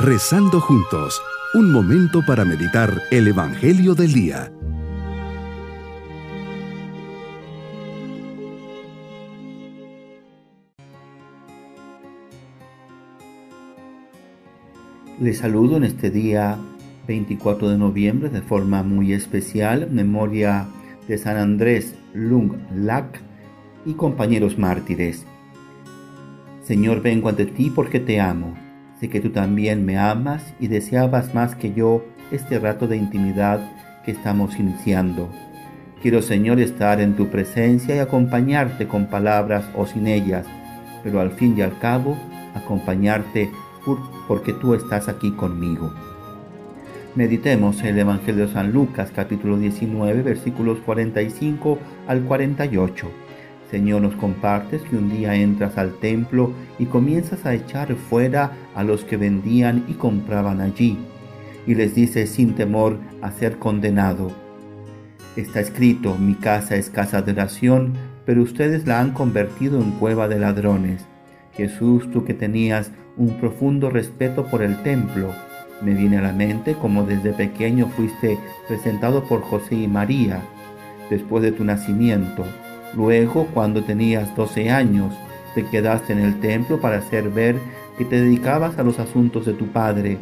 Rezando juntos, un momento para meditar el Evangelio del Día. Les saludo en este día 24 de noviembre de forma muy especial, memoria de San Andrés Lung Lac y compañeros mártires. Señor, vengo ante ti porque te amo. Sé que tú también me amas y deseabas más que yo este rato de intimidad que estamos iniciando. Quiero, Señor, estar en tu presencia y acompañarte con palabras o sin ellas, pero al fin y al cabo acompañarte porque tú estás aquí conmigo. Meditemos el Evangelio de San Lucas capítulo 19 versículos 45 al 48. Señor, nos compartes que un día entras al templo y comienzas a echar fuera a los que vendían y compraban allí, y les dices sin temor a ser condenado. Está escrito, mi casa es casa de oración, pero ustedes la han convertido en cueva de ladrones. Jesús, tú que tenías un profundo respeto por el templo, me viene a la mente como desde pequeño fuiste presentado por José y María, después de tu nacimiento Luego, cuando tenías 12 años, te quedaste en el templo para hacer ver que te dedicabas a los asuntos de tu padre.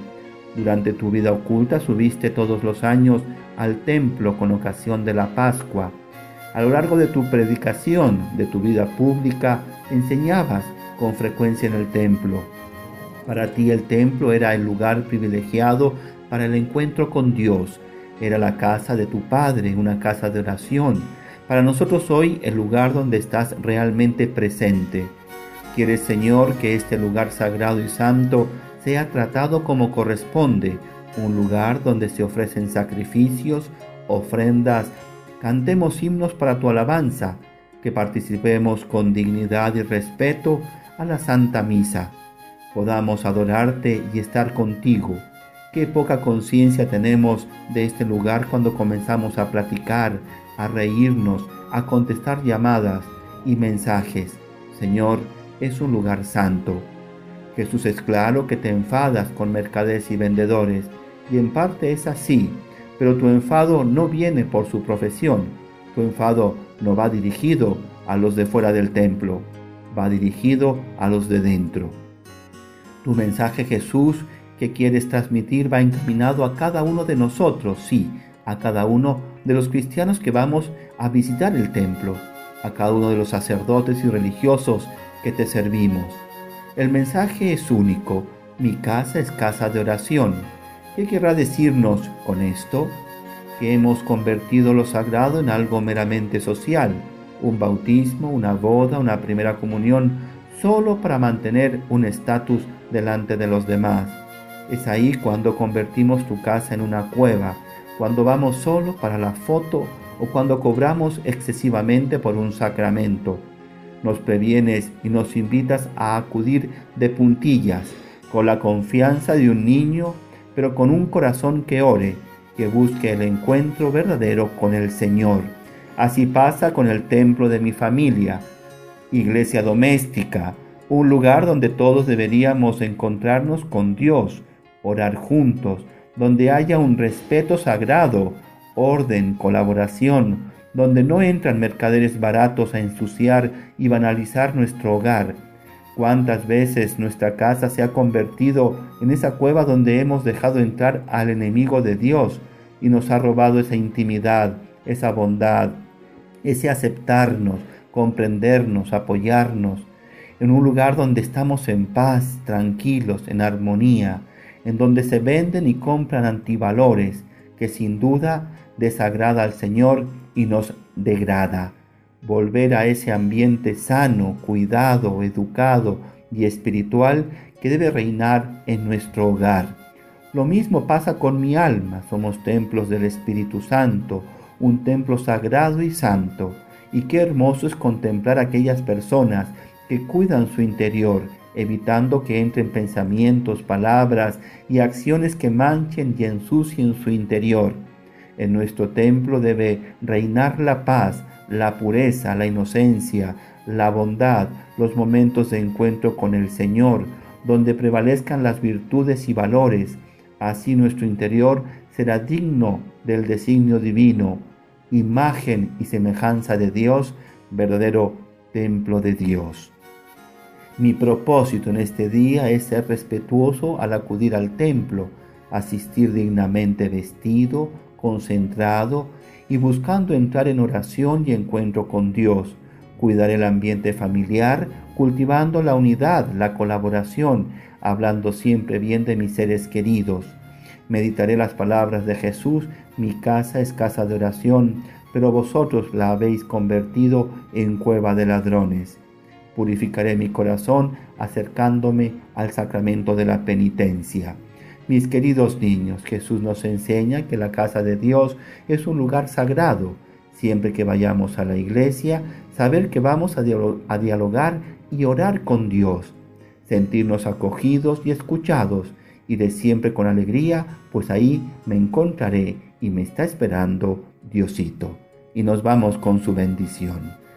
Durante tu vida oculta subiste todos los años al templo con ocasión de la Pascua. A lo largo de tu predicación, de tu vida pública, enseñabas con frecuencia en el templo. Para ti el templo era el lugar privilegiado para el encuentro con Dios. Era la casa de tu Padre, una casa de oración para nosotros hoy el lugar donde estás realmente presente. Quieres, Señor, que este lugar sagrado y santo sea tratado como corresponde, un lugar donde se ofrecen sacrificios, ofrendas, cantemos himnos para tu alabanza, que participemos con dignidad y respeto a la Santa Misa, podamos adorarte y estar contigo. Qué poca conciencia tenemos de este lugar cuando comenzamos a platicar, a reírnos, a contestar llamadas y mensajes. Señor, es un lugar santo. Jesús es claro que te enfadas con mercaderes y vendedores, y en parte es así, pero tu enfado no viene por su profesión. Tu enfado no va dirigido a los de fuera del templo, va dirigido a los de dentro. Tu mensaje Jesús que quieres transmitir va encaminado a cada uno de nosotros, sí, a cada uno de los cristianos que vamos a visitar el templo, a cada uno de los sacerdotes y religiosos que te servimos. El mensaje es único, mi casa es casa de oración. ¿Qué querrá decirnos con esto? Que hemos convertido lo sagrado en algo meramente social, un bautismo, una boda, una primera comunión, solo para mantener un estatus delante de los demás. Es ahí cuando convertimos tu casa en una cueva, cuando vamos solo para la foto o cuando cobramos excesivamente por un sacramento. Nos previenes y nos invitas a acudir de puntillas, con la confianza de un niño, pero con un corazón que ore, que busque el encuentro verdadero con el Señor. Así pasa con el templo de mi familia, iglesia doméstica, un lugar donde todos deberíamos encontrarnos con Dios, orar juntos, donde haya un respeto sagrado, orden, colaboración, donde no entran mercaderes baratos a ensuciar y banalizar nuestro hogar. ¿Cuántas veces nuestra casa se ha convertido en esa cueva donde hemos dejado entrar al enemigo de Dios y nos ha robado esa intimidad, esa bondad, ese aceptarnos, comprendernos, apoyarnos, en un lugar donde estamos en paz, tranquilos, en armonía, en donde se venden y compran antivalores que sin duda desagrada al Señor y nos degrada. Volver a ese ambiente sano, cuidado, educado y espiritual que debe reinar en nuestro hogar. Lo mismo pasa con mi alma, somos templos del Espíritu Santo, un templo sagrado y santo. Y qué hermoso es contemplar a aquellas personas que cuidan su interior, evitando que entren pensamientos, palabras y acciones que manchen y ensucien su interior. En nuestro templo debe reinar la paz, la pureza, la inocencia, la bondad, los momentos de encuentro con el Señor, donde prevalezcan las virtudes y valores. Así nuestro interior será digno del designio divino, imagen y semejanza de Dios, verdadero templo de Dios. Mi propósito en este día es ser respetuoso al acudir al templo, asistir dignamente vestido, concentrado y buscando entrar en oración y encuentro con Dios, cuidar el ambiente familiar, cultivando la unidad, la colaboración, hablando siempre bien de mis seres queridos. Meditaré las palabras de Jesús, mi casa es casa de oración, pero vosotros la habéis convertido en cueva de ladrones. Purificaré mi corazón acercándome al sacramento de la penitencia. Mis queridos niños, Jesús nos enseña que la casa de Dios es un lugar sagrado. Siempre que vayamos a la iglesia, saber que vamos a, dialogar y orar con Dios, sentirnos acogidos y escuchados, y de siempre con alegría, pues ahí me encontraré y me está esperando Diosito. Y nos vamos con su bendición.